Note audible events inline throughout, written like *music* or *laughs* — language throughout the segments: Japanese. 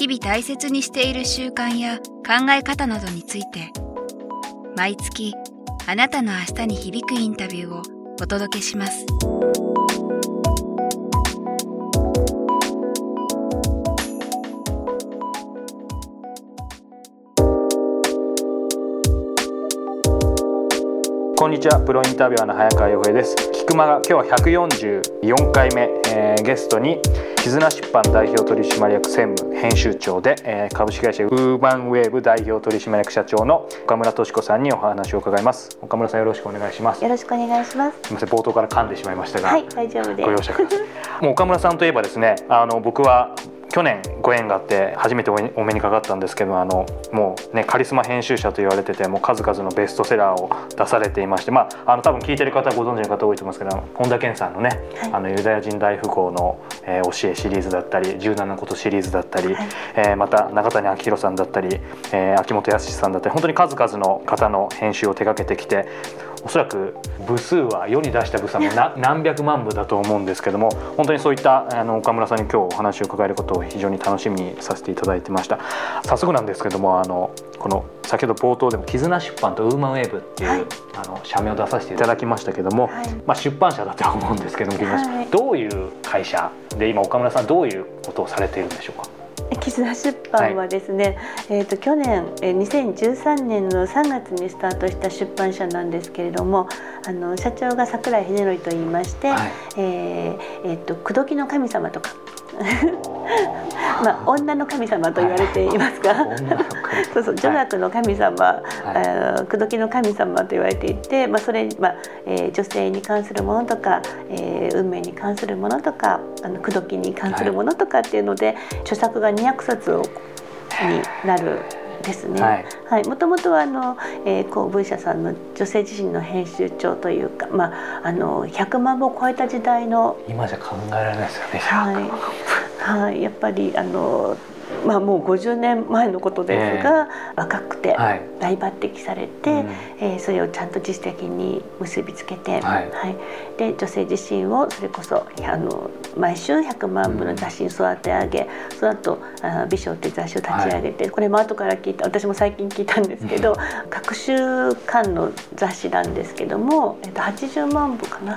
日々大切にしている習慣や考え方などについて毎月あなたの明日に響くインタビューをお届けします。んにちは。プロインタビュアーの早川洋平です。菊間が今日は144回目、えー、ゲストに絆出版代表取締役専務編集長で、えー、株式会社ウーバンウェーブ代表取締役社長の岡村敏子さんにお話を伺います。岡村さんよろしくお願いします。よろしくお願いします。すみません。冒頭から噛んでしまいましたがはい大丈夫です。ご容赦ください。*laughs* もう岡村さんといえばですねあの僕は去年ご縁があって初めてお目にかかったんですけどあのもうねカリスマ編集者と言われててもう数々のベストセラーを出されていましてまああの多分聞いてる方ご存知の方多いと思いますけど本田健さんのね、はい、あのユダヤ人大富豪の、えー、教えシリーズだったり17のことシリーズだったり、はい、えー、また中谷明宏さんだったり、えー、秋元康さんだったり本当に数々の方の編集を手掛けてきておそらく部数は世に出した部数も *laughs* 何百万部だと思うんですけども本当にそういったあの岡村さんに今日お話を伺えることを非常に楽しみにさせていただいてました。早速なんですけどもあのこの先ほど冒頭でも「絆出版」と「ウーマンウェーブ」っていう、はい、あの社名を出させていただきましたけども、はい、まあ、出版社だとは思うんですけども、はい、どういう会社で今岡村さんどういうことをされているんでしょうか？絆出版はですね、はい、えーと、去年、えー、2013年の3月にスタートした出版社なんですけれどもあの社長が桜井秀則といいまして、はい、えー、えーと口説きの神様とか *laughs* まあ女の神様と言われていますが、*laughs* そうそう女学の神様、はい、口説きの神様と言われていて、まあそれまあ、えー、女性に関するものとか、えー、運命に関するものとか、あの口説きに関するものとかっていうので、はい、著作が200冊になる。ですね。はい。もともとはあの、えー、公文社さんの女性自身の編集長というか、まああの100万部を超えた時代の今じゃ考えられないですよね。はい。はい。やっぱりあのまあ、もう50年前のことですが、えー、若くて大抜擢されて、はい、えー、それをちゃんと実績に結びつけて、はい、はい、で女性自身をそれこそあの毎週100万部の雑誌に育て上げ、うん、その後あ美少って雑誌を立ち上げて、はい、これも後から聞いた私も最近聞いたんですけど、各週間の雑誌なんですけども、えっと、80万部かな。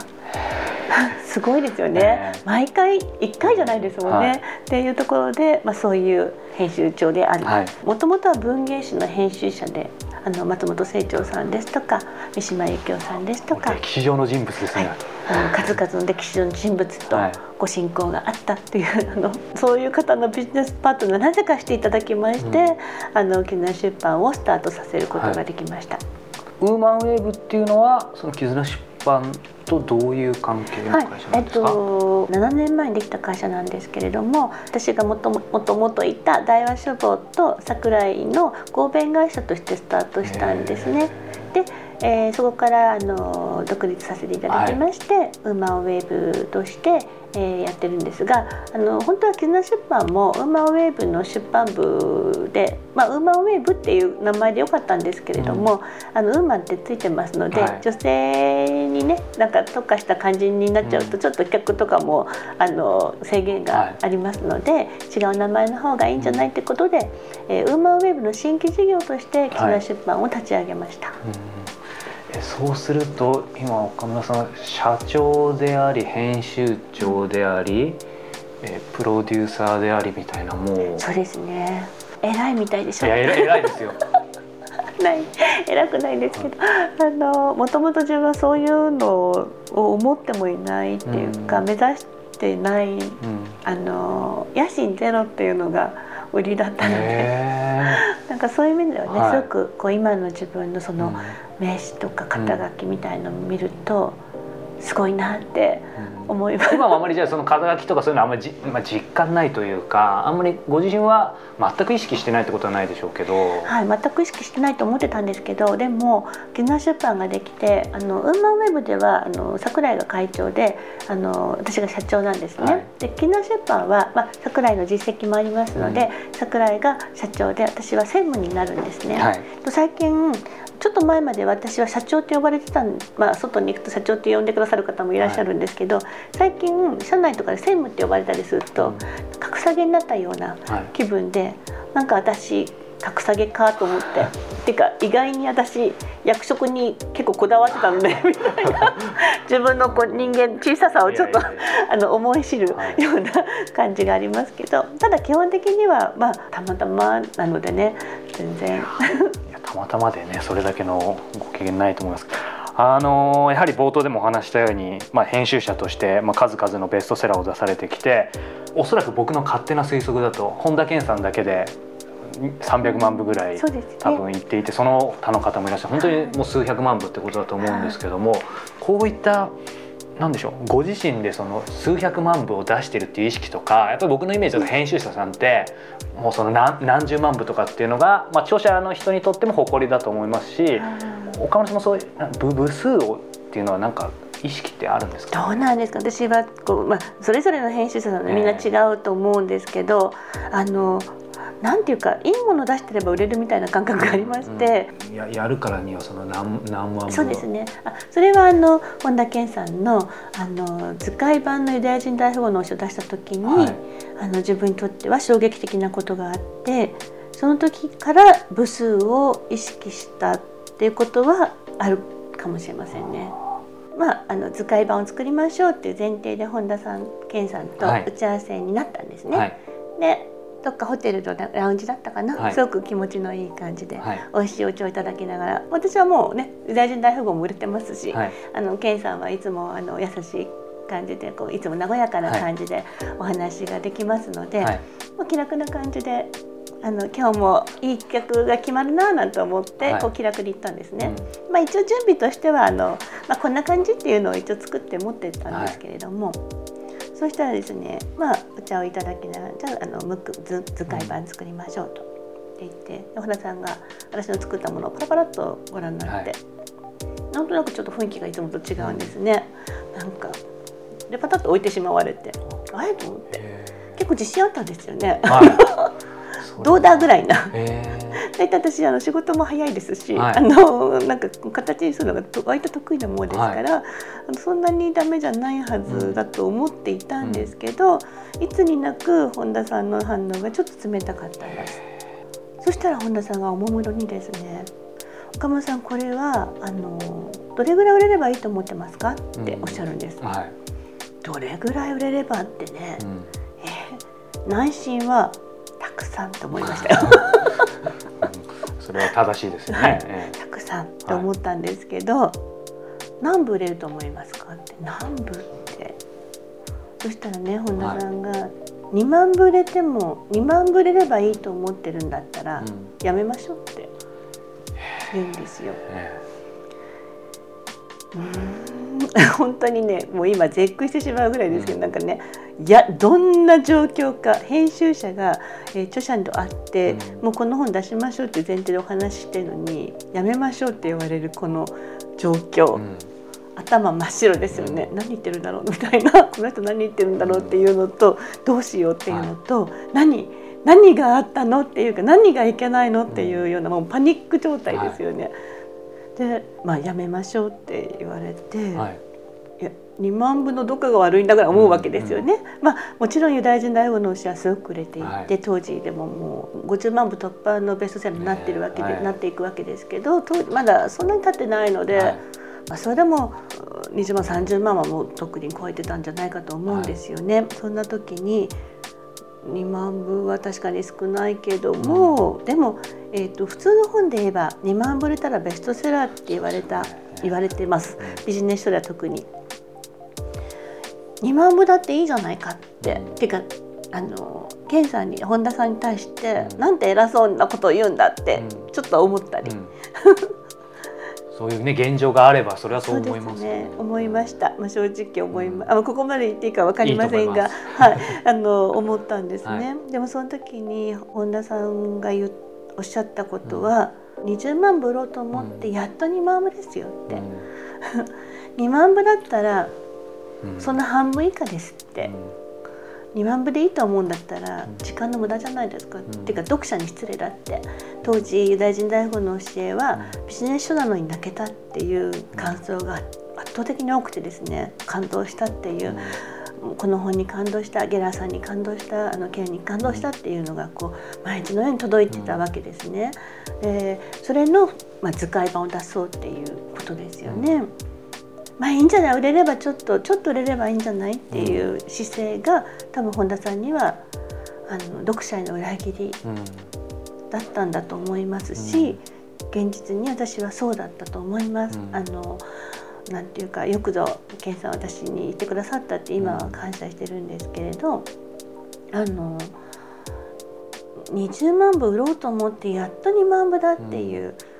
すごいですよね、毎回1回じゃないですもんね、はい、っていうところで、まあ、そういう編集長でありもともとは文芸誌の編集者であの松本清張さんですとか三島由紀夫さんですとか歴史上の人物ですね、はい、あの数々の歴史上の人物とご親交があったっていう、あのそういう方のビジネスパートナーなぜかしていただきまして、うん、あの沖縄出版をスタートさせることができました。ウーマンウェーブっていうのはその絆出版とどういう関係の会社なんですか、はい、えっと、7年前にできた会社なんですけれども私がもともともといた大和書房と桜井の合弁会社としてスタートしたんですね。でえー、そこからあの独立させていただきまして、はい、ウーマンウェーブとして、えー、やってるんですがあの本当は絆出版もウーマンウェーブの出版部で、まあ、ウーマンウェーブっていう名前でよかったんですけれども、うん、あのウーマンってついてますので、はい、女性にねなんか特化した感じになっちゃうと、ちょっと客とかもあの制限がありますので、はい、違う名前の方がいいんじゃないってことで、えー、ウーマンウェーブの新規事業として絆出版を立ち上げました。うんそうすると今岡村さん社長であり編集長であり、えプロデューサーでありみたいなもう。そうですね。偉いみたいでしょ。いや偉いですよ。*laughs* ない。偉くないんですけど。あのもともと自分はそういうのを思ってもいないっていうか、うん、目指してない、うん、あの野心ゼロっていうのが売りだったので。なんかそういう意味ではね、はい、すごくこう今の自分のその名刺とか肩書きみたいのを見ると、すごいなって思います。今はあまりじゃあその肩書きとかそういうのはあんまりじ、まあ、実感ないというかあんまりご自身は全く意識してないってことはないでしょうけど、はい、全く意識してないと思ってたんですけどでも木村出版ができてあのウーマンウェブではあの桜井が会長であの私が社長なんですね。はい、で木村出版は、まあ、桜井の実績もありますので、うん、桜井が社長で私は専務になるんですね。はい、最近ちょっと前まで私は社長って呼ばれてたまあ、外に行くと社長って呼んでくださる方もいらっしゃるんですけど、はい、最近社内とかで専務って呼ばれたりすると、うん、格下げになったような気分で、はい、なんか私格下げかと思って。っ *laughs* ていうか意外に私役職に結構こだわってたので *laughs* みたいな。自分のこう人間小ささをちょっとあの思い知るような感じがありますけど。ただ基本的にはまあたまたまなのでね全然。たまたまでねそれだけのご機嫌ないと思います。あのやはり冒頭でもお話したように、まあ、編集者として、まあ、数々のベストセラーを出されてきておそらく僕の勝手な推測だと本田健さんだけで300万部ぐらい、多分いっていてその他の方もいらっしゃる。本当にもう数百万部ってことだと思うんですけども、こういったなんでしょうご自身でその数百万部を出してるっていう意識とかやっぱり僕のイメージだと編集者さんってもうその何何十万部とかっていうのが、まあ、著者の人にとっても誇りだと思いますし岡村さんもそういう部部数をっていうのはなんか意識ってあるんですか、どうなんですか？私はこう、まあ、それぞれの編集者さんみんな違うと思うんですけど、えー、あのなんていうかいいもの出してれば売れるみたいな感覚がありまして、うん、ややるからにはその何何万そうですね。あそれはあの本田健さんのあの図解版のユダヤ人大富豪の詩を出した時に、はい、あの自分にとっては衝撃的なことがあってその時から部数を意識したっていうことはあるかもしれませんね。まあ、あの図解版を作りましょうっていう前提で本田さん健さんと打ち合わせになったんですね。はい、でどっかホテルのラウンジだったかな、はい、すごく気持ちのいい感じで、はい、美味しいお茶をいただきながら私はもうねユダヤ人大富豪も売れてますし、はい、あのケンさんはいつもあの優しい感じでこういつも和やかな感じでお話ができますので、はい、もう気楽な感じであの今日もいい企画が決まるななんて思って、こう気楽に行ったんですね。うん、まあ一応準備としてはあの、まあ、こんな感じっていうのを一応作って持ってたんですけれども。そしたらですねまあお茶をいただきながらじゃああのむく図図解版作りましょうとって言って小原さんが私の作ったものをパラパラっとご覧になって、はい、なんとなくちょっと雰囲気がいつもと違うんですね、うん、なんかでパタッと置いてしまわれてあれ？と思って。結構自信あったんですよね、はい、*laughs* どうだ。ぐらいな。大体私あの仕事も早いですし、はい、あのなんか形にするのが割と得意なものですから、はい、あのそんなにダメじゃないはずだと思っていたんですけど、うん、いつになく本田さんの反応がちょっと冷たかったんです。そしたら本田さんがおもむろにですね岡村さんこれはあのどれぐらい売れればいいと思ってますか？っておっしゃるんです、うんはい、どれぐらい売れれば？ってね、うん、え内心はたくさんと思いましたよ。それは正しいですね、はい、たくさんと思ったんですけど、はい、何部売れると思いますか？って何部って。そしたらね本田さんが、はい、2万部売れても2万部売れればいいと思ってるんだったら、うん、やめましょうって言うんですよ。うん *laughs* 本当にねもう今絶句してしまうぐらいですけど、うん、なんかねいやどんな状況か編集者が、えー、著者と会って、うん、もうこの本出しましょうっていう前提でお話ししてるのにやめましょうって言われるこの状況、うん、頭真っ白ですよね、うん、何言ってるんだろうみたいな。*laughs* この人何言ってるんだろうっていうのと、どうしようっていうのと、はい、何何があったのっていうか何がいけないのっていうようなもうパニック状態ですよね。はい、で、まあ、やめましょうって言われて。はい2万部のどっかが悪いんだから思うわけですよね。うんうん、まあ、もちろんユダヤ人大王の牛はすごく売れていて、はい、当時でももう50万部突破のベストセラーになってるわけで、はい、なっていくわけですけど当時まだそんなに経ってないので、はい、まあ、それでも20万30万はもう特に超えてたんじゃないかと思うんですよね。そんな時に2万部は確かに少ないけども、うん、でも、えーと、普通の本で言えば2万部売れたらベストセラーって言われた言われてます。ビジネス書では特に。2万部だっていいじゃないかって、うん、っていうかあの健さんに本田さんに対して、うん、なんて偉そうなことを言うんだって、ちょっと思ったり。*laughs* そういうね現状があればそれはそう思いますね。思いました。まあ正直思いま、あここまで言っていいかわかりませんが、いいはい *laughs* あの思ったんですね。はい、でもその時に本田さんが言おっしゃったことは、うん、20万部売ろうと思ってやっと2万部ですよって。うん、*laughs* 2万部だったら、その半分以下ですって。2万部でいいと思うんだったら時間の無駄じゃないですか、うん、っていうか読者に失礼だって当時ユダヤ人大富豪の教えはビジネス書なのに泣けたっていう感想が圧倒的に多くてですね感動したっていう。この本に感動したゲラーさんに感動したあの件に感動したっていうのがこう毎日のように届いてたわけですね。えー、それの、まあ、図解版を出そうっていうことですよね。まあいいんじゃない？売れればちょっとちょっと売れればいいんじゃない？っていう姿勢が多分本田さんにはあの読者への裏切りだったんだと思いますし、現実に私はそうだったと思います。あのなんていうかよくぞ健さん私に言ってくださったって今は感謝してるんですけれど、あの20万部売ろうと思ってやっと2万部だっていう。うん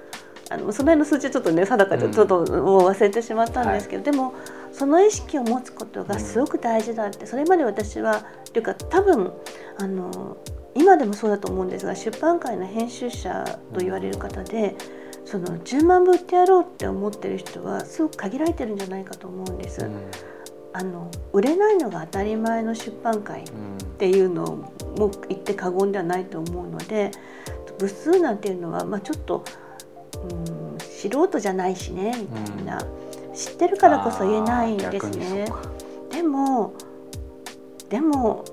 あのその辺の数字ちょっとね定かでちょっともう忘れてしまったんですけど、うんはい、でもその意識を持つことがすごく大事だってそれまで私はというか多分あの今でもそうだと思うんですが出版界の編集者と言われる方でその10万部売ってやろうって思ってる人はすごく限られてるんじゃないかと思うんです。うん、あの売れないのが当たり前の出版界っていうのも言って過言ではないと思うので部数なんていうのは、まあ、ちょっとうん素人じゃないしねみたいな、うん、知ってるからこそ言えないんですね。でもでも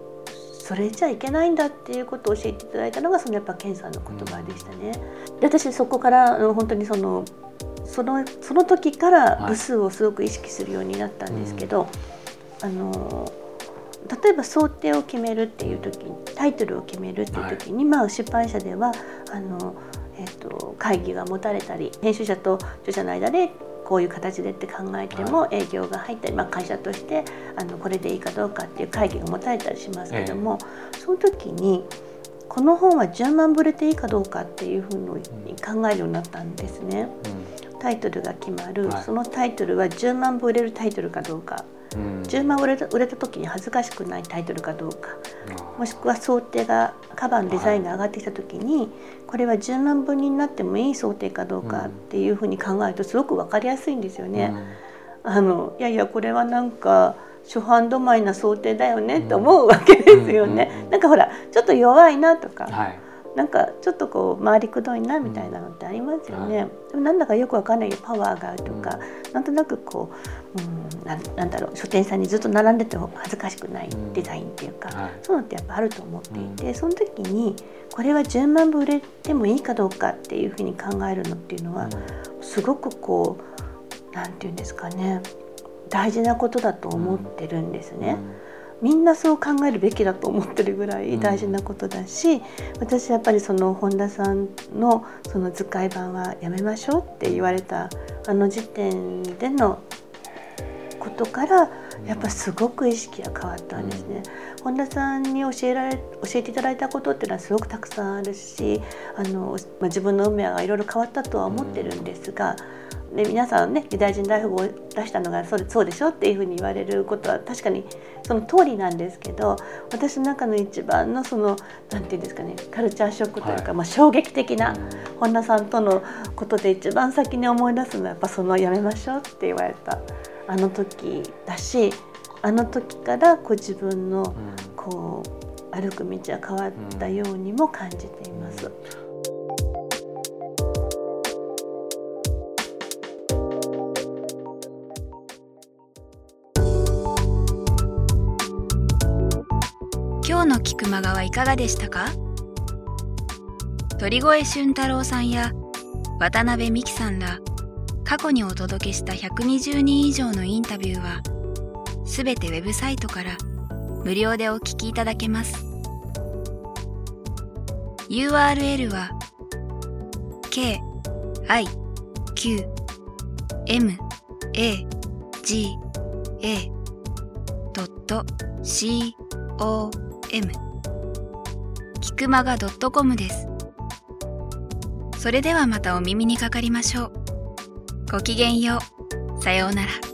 それじゃいけないんだっていうことを教えていただいたのがそのやっぱ健さんの言葉でしたね。で私そこから本当にそのそのその時から部数をすごく意識するようになったんですけど、はい、あの例えば想定を決めるっていう時タイトルを決めるっていう時に、はい、まあ出版社ではあのえーと、会議が持たれたり編集者と著者の間でこういう形でって考えても営業が入ったり、まあ、会社としてあのこれでいいかどうかっていう会議が持たれたりしますけども、えー、その時にこの本は10万ぶれていいかどうかっていうふうに考えるようになったんですね。うん、タイトルが決まる、はい、そのタイトルは10万部売れるタイトルかどうか。うん、10万売れた売れた時に恥ずかしくないタイトルかどうか。もしくは想定がカバーのデザインが上がってきた時に、はい、これは10万分になってもいい想定かどうかっていうふうに考えるとすごく分かりやすいんですよね。うん、あのいやいやこれはなんか初版止まりな想定だよねって思うわけですよね。なんかほらちょっと弱いなとか、はい。なんかちょっとこう回りくどいなみたいなのってありますよね。でもなんだかよくわかんないパワーがあるとか、うん、なんとなくこう、うん、ななんだろう書店さんにずっと並んでても恥ずかしくないデザインっていうか、うんはい、そういうのってやっぱあると思っていて、その時にこれは10万部売れてもいいかどうかっていうふうに考えるのっていうのは、すごくこうなんて言うんですかね大事なことだと思ってるんですね。うん。みんなそう考えるべきだと思ってるぐらい大事なことだし、うん、私やっぱりその本田さんのその図解版はやめましょうって言われたあの時点でのことからやっぱすごく意識が変わったんですね。うん、本田さんに教えられ教えていただいたことっていうのはすごくたくさんあるしあの、まあ、自分の運命がいろいろ変わったとは思ってるんですが。うんで皆さんねユダヤ人大富豪を出したのがそうそうでしょっていうふうに言われることは確かにその通りなんですけど私の中の一番のその何て言うんですかねカルチャーショックというか、はい、まあ、衝撃的な本田さんとのことで一番先に思い出すのはやっぱその「やめましょう」って言われたあの時だしあの時からこう自分のこう歩く道は変わったようにも感じています。今日の菊間川いかがでしたか？鳥越俊太郎さんや渡辺美樹さんら過去にお届けした120人以上のインタビューはすべてウェブサイトから無料でお聞きいただけます URL は k i q m a g a c o m キクマガ .com です。それではまたお耳にかかりましょう。ごきげんよう。さようなら。